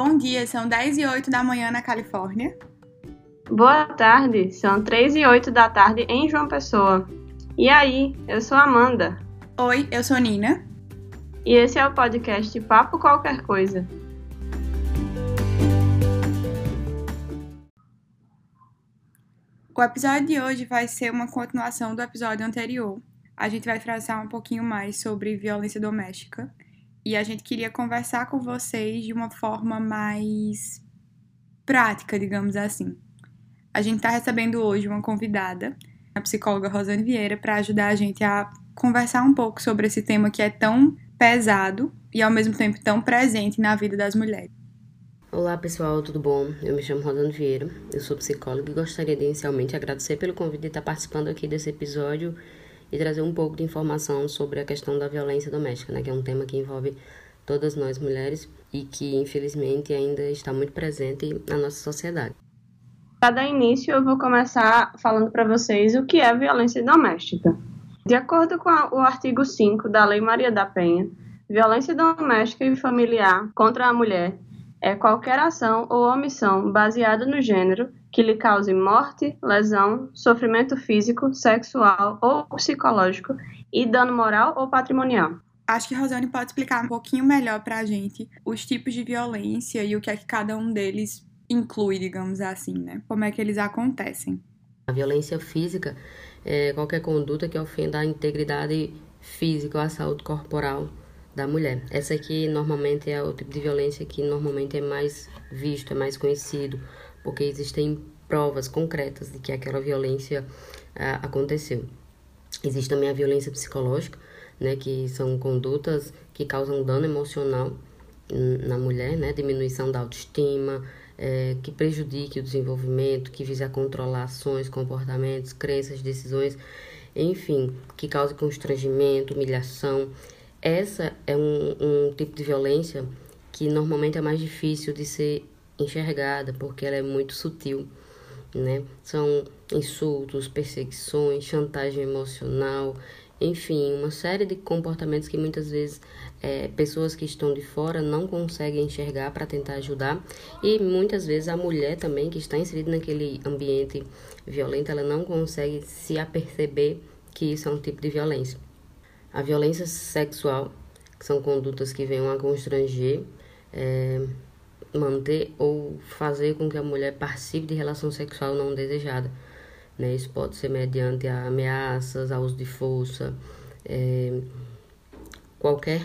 Bom dia, são 10 e 8 da manhã na Califórnia. Boa tarde, são 3 e 8 da tarde em João Pessoa. E aí, eu sou Amanda. Oi, eu sou Nina. E esse é o podcast Papo Qualquer Coisa. O episódio de hoje vai ser uma continuação do episódio anterior. A gente vai tratar um pouquinho mais sobre violência doméstica e a gente queria conversar com vocês de uma forma mais prática, digamos assim. A gente está recebendo hoje uma convidada, a psicóloga Rosane Vieira, para ajudar a gente a conversar um pouco sobre esse tema que é tão pesado e ao mesmo tempo tão presente na vida das mulheres. Olá pessoal, tudo bom? Eu me chamo Rosane Vieira, eu sou psicóloga e gostaria de inicialmente agradecer pelo convite de estar participando aqui desse episódio e trazer um pouco de informação sobre a questão da violência doméstica, né, que é um tema que envolve todas nós mulheres e que infelizmente ainda está muito presente na nossa sociedade. Para dar início, eu vou começar falando para vocês o que é violência doméstica. De acordo com o artigo 5 da Lei Maria da Penha, violência doméstica e familiar contra a mulher é qualquer ação ou omissão baseada no gênero que lhe cause morte, lesão, sofrimento físico, sexual ou psicológico e dano moral ou patrimonial. Acho que Rosane pode explicar um pouquinho melhor para a gente os tipos de violência e o que é que cada um deles inclui, digamos assim, né? Como é que eles acontecem. A violência física é qualquer conduta que ofenda a integridade física ou a saúde corporal da mulher. Essa aqui normalmente é o tipo de violência que normalmente é mais visto, é mais conhecido, porque existem provas concretas de que aquela violência ah, aconteceu. Existe também a violência psicológica, né, que são condutas que causam dano emocional na mulher, né, diminuição da autoestima, é, que prejudique o desenvolvimento, que visa controlar ações, comportamentos, crenças, decisões, enfim, que cause constrangimento, humilhação. Essa é um, um tipo de violência que normalmente é mais difícil de ser enxergada, porque ela é muito sutil, né? São insultos, perseguições, chantagem emocional, enfim, uma série de comportamentos que muitas vezes é, pessoas que estão de fora não conseguem enxergar para tentar ajudar e muitas vezes a mulher também que está inserida naquele ambiente violento ela não consegue se aperceber que isso é um tipo de violência. A violência sexual, são condutas que venham a constranger, é, manter ou fazer com que a mulher participe de relação sexual não desejada. Né? Isso pode ser mediante ameaças, a uso de força, é, qualquer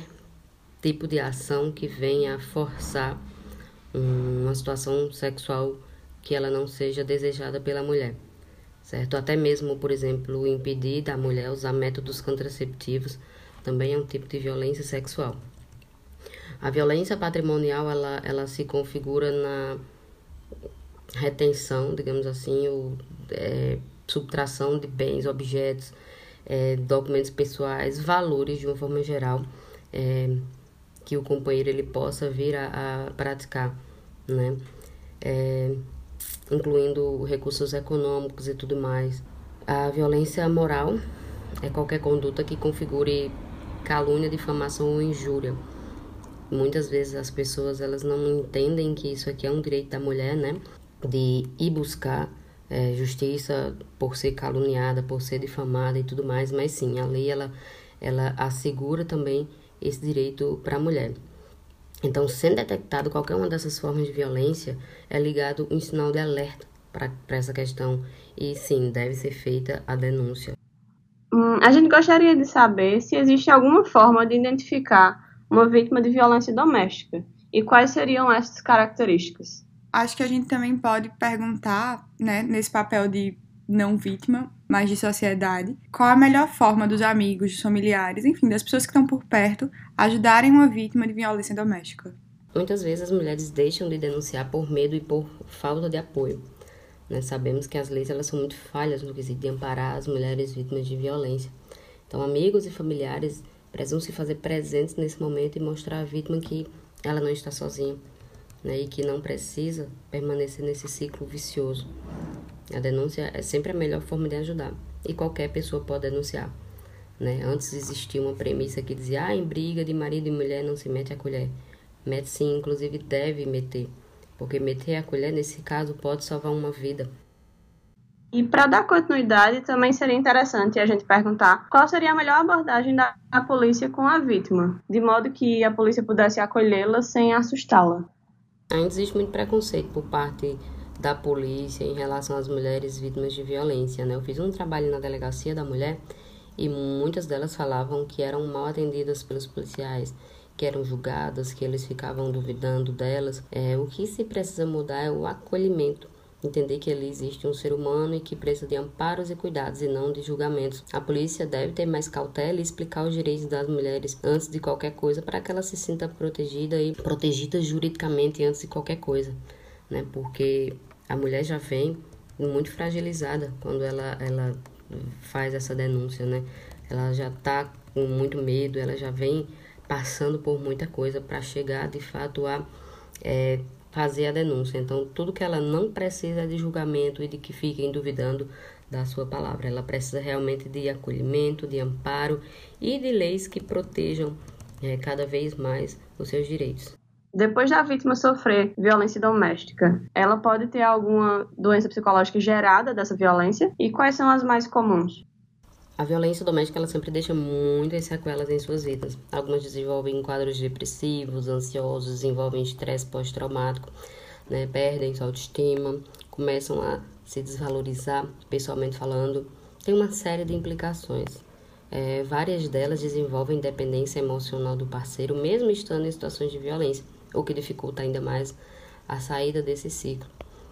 tipo de ação que venha a forçar uma situação sexual que ela não seja desejada pela mulher certo? Até mesmo, por exemplo, impedir da mulher usar métodos contraceptivos também é um tipo de violência sexual. A violência patrimonial, ela, ela se configura na retenção, digamos assim, ou é, subtração de bens, objetos, é, documentos pessoais, valores de uma forma geral, é, que o companheiro ele possa vir a, a praticar, né? É, incluindo recursos econômicos e tudo mais. A violência moral é qualquer conduta que configure calúnia, difamação ou injúria. Muitas vezes as pessoas elas não entendem que isso aqui é um direito da mulher, né? De ir buscar é, justiça por ser caluniada, por ser difamada e tudo mais, mas sim, a lei ela, ela assegura também esse direito para a mulher. Então, sendo detectado qualquer uma dessas formas de violência, é ligado um sinal de alerta para essa questão e sim, deve ser feita a denúncia. Hum, a gente gostaria de saber se existe alguma forma de identificar uma vítima de violência doméstica e quais seriam essas características. Acho que a gente também pode perguntar, né, nesse papel de não vítima, mas de sociedade, qual a melhor forma dos amigos, dos familiares, enfim, das pessoas que estão por perto, ajudarem uma vítima de violência doméstica? Muitas vezes as mulheres deixam de denunciar por medo e por falta de apoio. Né? Sabemos que as leis elas são muito falhas no quesito de amparar as mulheres vítimas de violência. Então, amigos e familiares precisam se fazer presentes nesse momento e mostrar à vítima que ela não está sozinha né? e que não precisa permanecer nesse ciclo vicioso. A denúncia é sempre a melhor forma de ajudar e qualquer pessoa pode denunciar. Né? Antes existia uma premissa que dizia: ah, em briga de marido e mulher não se mete a colher. Mete sim, inclusive deve meter, porque meter a colher nesse caso pode salvar uma vida. E para dar continuidade, também seria interessante a gente perguntar qual seria a melhor abordagem da polícia com a vítima, de modo que a polícia pudesse acolhê-la sem assustá-la. Ainda existe muito preconceito por parte da polícia em relação às mulheres vítimas de violência. Né? Eu fiz um trabalho na delegacia da mulher e muitas delas falavam que eram mal atendidas pelos policiais, que eram julgadas, que eles ficavam duvidando delas. É, o que se precisa mudar é o acolhimento entender que ali existe um ser humano e que precisa de amparos e cuidados e não de julgamentos. A polícia deve ter mais cautela e explicar os direitos das mulheres antes de qualquer coisa para que ela se sinta protegida e protegida juridicamente antes de qualquer coisa, né? Porque a mulher já vem muito fragilizada quando ela ela faz essa denúncia, né? Ela já está com muito medo, ela já vem passando por muita coisa para chegar de fato a é, fazer a denúncia. Então, tudo que ela não precisa é de julgamento e de que fiquem duvidando da sua palavra. Ela precisa realmente de acolhimento, de amparo e de leis que protejam é, cada vez mais os seus direitos. Depois da vítima sofrer violência doméstica, ela pode ter alguma doença psicológica gerada dessa violência? E quais são as mais comuns? A violência doméstica ela sempre deixa muitas sequelas em suas vidas. Algumas desenvolvem quadros depressivos, ansiosos, desenvolvem estresse pós-traumático, né? perdem sua autoestima, começam a se desvalorizar, pessoalmente falando. Tem uma série de implicações. É, várias delas desenvolvem dependência emocional do parceiro, mesmo estando em situações de violência, o que dificulta ainda mais a saída desse ciclo.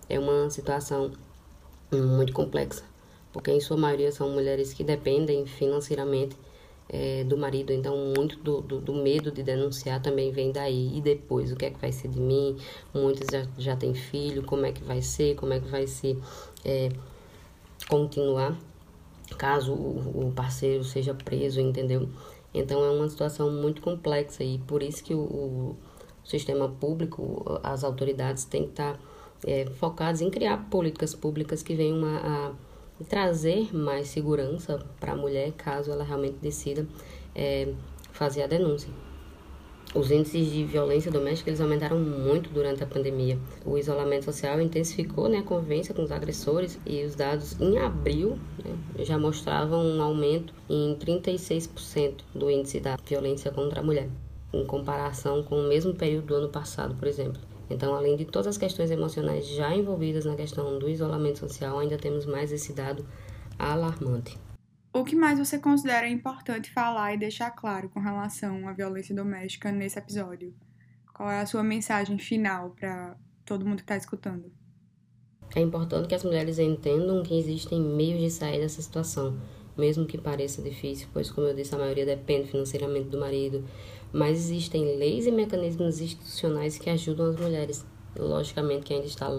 É uma situação muito complexa porque em sua maioria são mulheres que dependem financeiramente é, do marido, então muito do, do, do, medo de denunciar também vem daí. E depois, o que é que vai ser de mim? Muitas já, já têm filho, como é que vai ser? Como é que vai ser é, continuar caso o, o parceiro seja preso, entendeu? Então é uma situação muito complexa e por isso que o, o sistema público, as autoridades têm que estar é, focadas em criar políticas públicas que venham a, a e trazer mais segurança para a mulher caso ela realmente decida é, fazer a denúncia. Os índices de violência doméstica eles aumentaram muito durante a pandemia. O isolamento social intensificou né, a convivência com os agressores e os dados em abril né, já mostravam um aumento em 36% do índice da violência contra a mulher, em comparação com o mesmo período do ano passado, por exemplo. Então, além de todas as questões emocionais já envolvidas na questão do isolamento social, ainda temos mais esse dado alarmante. O que mais você considera importante falar e deixar claro com relação à violência doméstica nesse episódio? Qual é a sua mensagem final para todo mundo que está escutando? É importante que as mulheres entendam que existem meios de sair dessa situação, mesmo que pareça difícil, pois, como eu disse, a maioria depende financeiramente do marido, mas existem leis e mecanismos institucionais que ajudam as mulheres. Logicamente que ainda está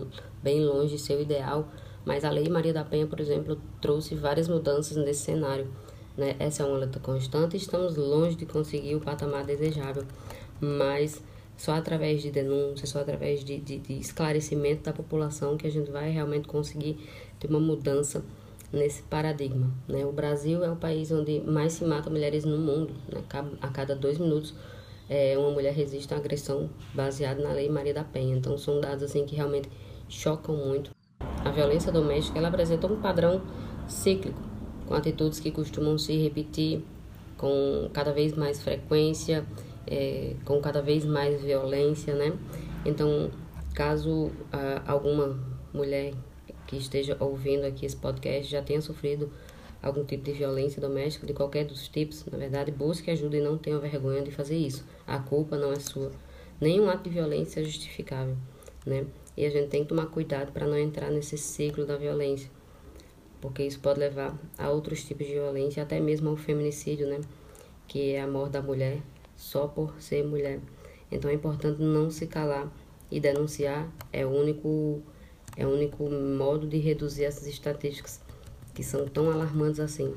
bem longe de ser o ideal, mas a Lei Maria da Penha, por exemplo, trouxe várias mudanças nesse cenário. Né? Essa é uma luta constante estamos longe de conseguir o patamar desejável, mas só através de denúncias, só através de, de, de esclarecimento da população que a gente vai realmente conseguir ter uma mudança nesse paradigma. Né? O Brasil é o país onde mais se mata mulheres no mundo. Né? A cada dois minutos, é, uma mulher resiste a agressão baseada na Lei Maria da Penha. Então, são dados assim que realmente chocam muito. A violência doméstica ela apresenta um padrão cíclico, com atitudes que costumam se repetir com cada vez mais frequência, é, com cada vez mais violência, né? Então, caso ah, alguma mulher que esteja ouvindo aqui esse podcast já tenha sofrido algum tipo de violência doméstica, de qualquer dos tipos, na verdade, busque ajuda e não tenha vergonha de fazer isso. A culpa não é sua. Nenhum ato de violência é justificável, né? E a gente tem que tomar cuidado para não entrar nesse ciclo da violência, porque isso pode levar a outros tipos de violência, até mesmo ao feminicídio, né? Que é a morte da mulher só por ser mulher. Então é importante não se calar e denunciar é o único é o único modo de reduzir essas estatísticas que são tão alarmantes assim.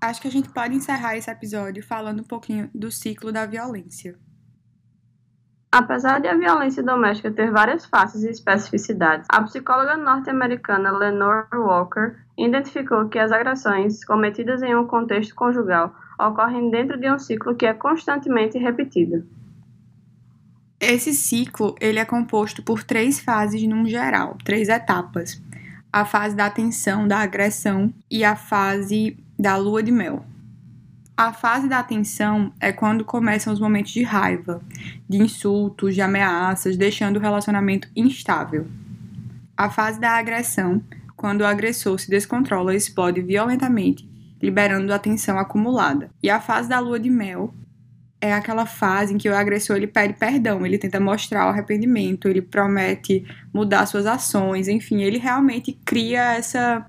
Acho que a gente pode encerrar esse episódio falando um pouquinho do ciclo da violência. Apesar de a violência doméstica ter várias faces e especificidades, a psicóloga norte-americana Lenore Walker identificou que as agressões cometidas em um contexto conjugal ocorrem dentro de um ciclo que é constantemente repetido. Esse ciclo ele é composto por três fases num geral, três etapas. A fase da atenção, da agressão e a fase da lua de mel. A fase da atenção é quando começam os momentos de raiva, de insultos, de ameaças, deixando o relacionamento instável. A fase da agressão, quando o agressor se descontrola e explode violentamente, liberando a tensão acumulada. E a fase da lua de mel é aquela fase em que o agressor ele pede perdão, ele tenta mostrar o arrependimento, ele promete mudar suas ações, enfim, ele realmente cria essa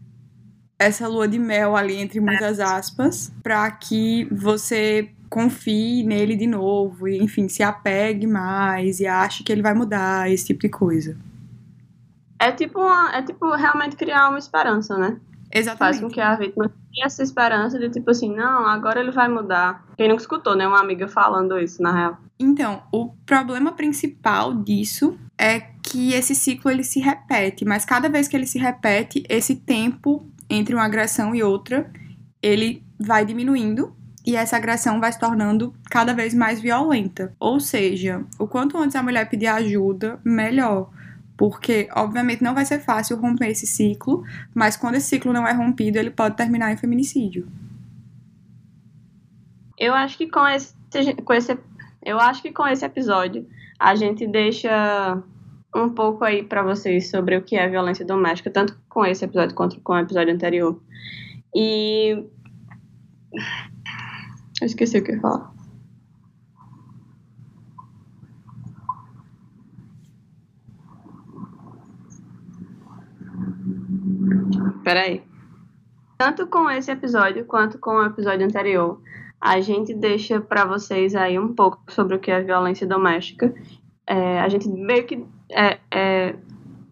essa lua de mel ali entre muitas aspas, para que você confie nele de novo e enfim, se apegue mais e ache que ele vai mudar, esse tipo de coisa. É tipo uma, é tipo realmente criar uma esperança, né? Exatamente. Faz com que a vítima tenha essa esperança de tipo assim, não, agora ele vai mudar. Quem nunca escutou, né? Uma amiga falando isso, na real. Então, o problema principal disso é que esse ciclo ele se repete, mas cada vez que ele se repete, esse tempo entre uma agressão e outra, ele vai diminuindo e essa agressão vai se tornando cada vez mais violenta. Ou seja, o quanto antes a mulher pedir ajuda, melhor. Porque, obviamente, não vai ser fácil romper esse ciclo, mas quando esse ciclo não é rompido, ele pode terminar em feminicídio. Eu acho que com esse, com esse, eu acho que com esse episódio a gente deixa um pouco aí para vocês sobre o que é violência doméstica, tanto com esse episódio quanto com o episódio anterior. E. Eu esqueci o que eu ia falar. Peraí. Tanto com esse episódio quanto com o episódio anterior, a gente deixa para vocês aí um pouco sobre o que é violência doméstica. É, a gente meio que é, é,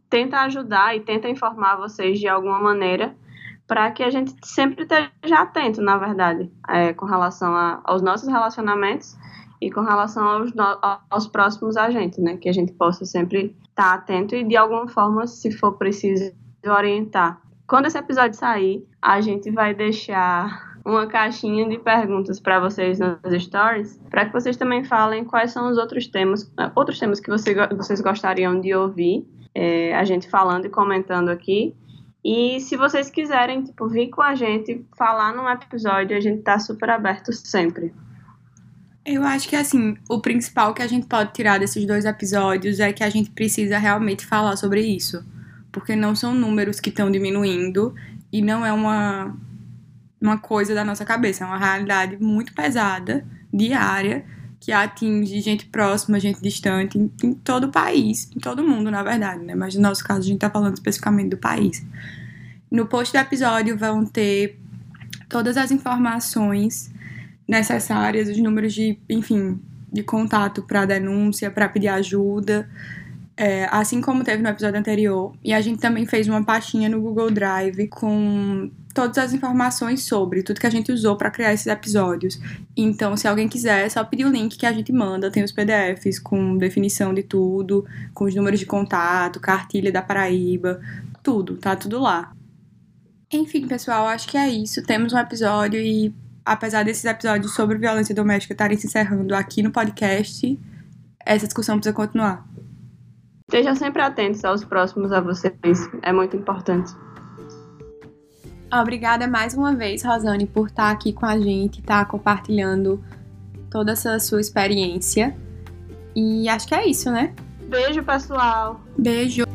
tenta ajudar e tenta informar vocês de alguma maneira para que a gente sempre esteja atento, na verdade, é, com relação a, aos nossos relacionamentos e com relação aos, aos próximos agentes, né? Que a gente possa sempre estar atento e, de alguma forma, se for preciso, orientar. Quando esse episódio sair, a gente vai deixar uma caixinha de perguntas para vocês nas stories, para que vocês também falem quais são os outros temas, outros temas que você, vocês gostariam de ouvir é, a gente falando e comentando aqui. E se vocês quiserem, tipo, vir com a gente falar num episódio, a gente tá super aberto sempre. Eu acho que assim, o principal que a gente pode tirar desses dois episódios é que a gente precisa realmente falar sobre isso. Porque não são números que estão diminuindo e não é uma uma coisa da nossa cabeça, é uma realidade muito pesada, diária, que atinge gente próxima, gente distante, em, em todo o país, em todo mundo, na verdade, né? Mas no nosso caso, a gente tá falando especificamente do país. No post do episódio vão ter todas as informações necessárias, os números de, enfim, de contato para denúncia, para pedir ajuda, é, assim como teve no episódio anterior. E a gente também fez uma pastinha no Google Drive com todas as informações sobre tudo que a gente usou para criar esses episódios. Então, se alguém quiser, é só pedir o link que a gente manda. Tem os PDFs com definição de tudo, com os números de contato, cartilha da Paraíba, tudo, tá tudo lá. Enfim, pessoal, acho que é isso. Temos um episódio e, apesar desses episódios sobre violência doméstica estarem se encerrando aqui no podcast, essa discussão precisa continuar. Estejam sempre atentos aos próximos a vocês, é muito importante. Obrigada mais uma vez, Rosane, por estar aqui com a gente, estar compartilhando toda essa sua experiência. E acho que é isso, né? Beijo, pessoal. Beijo.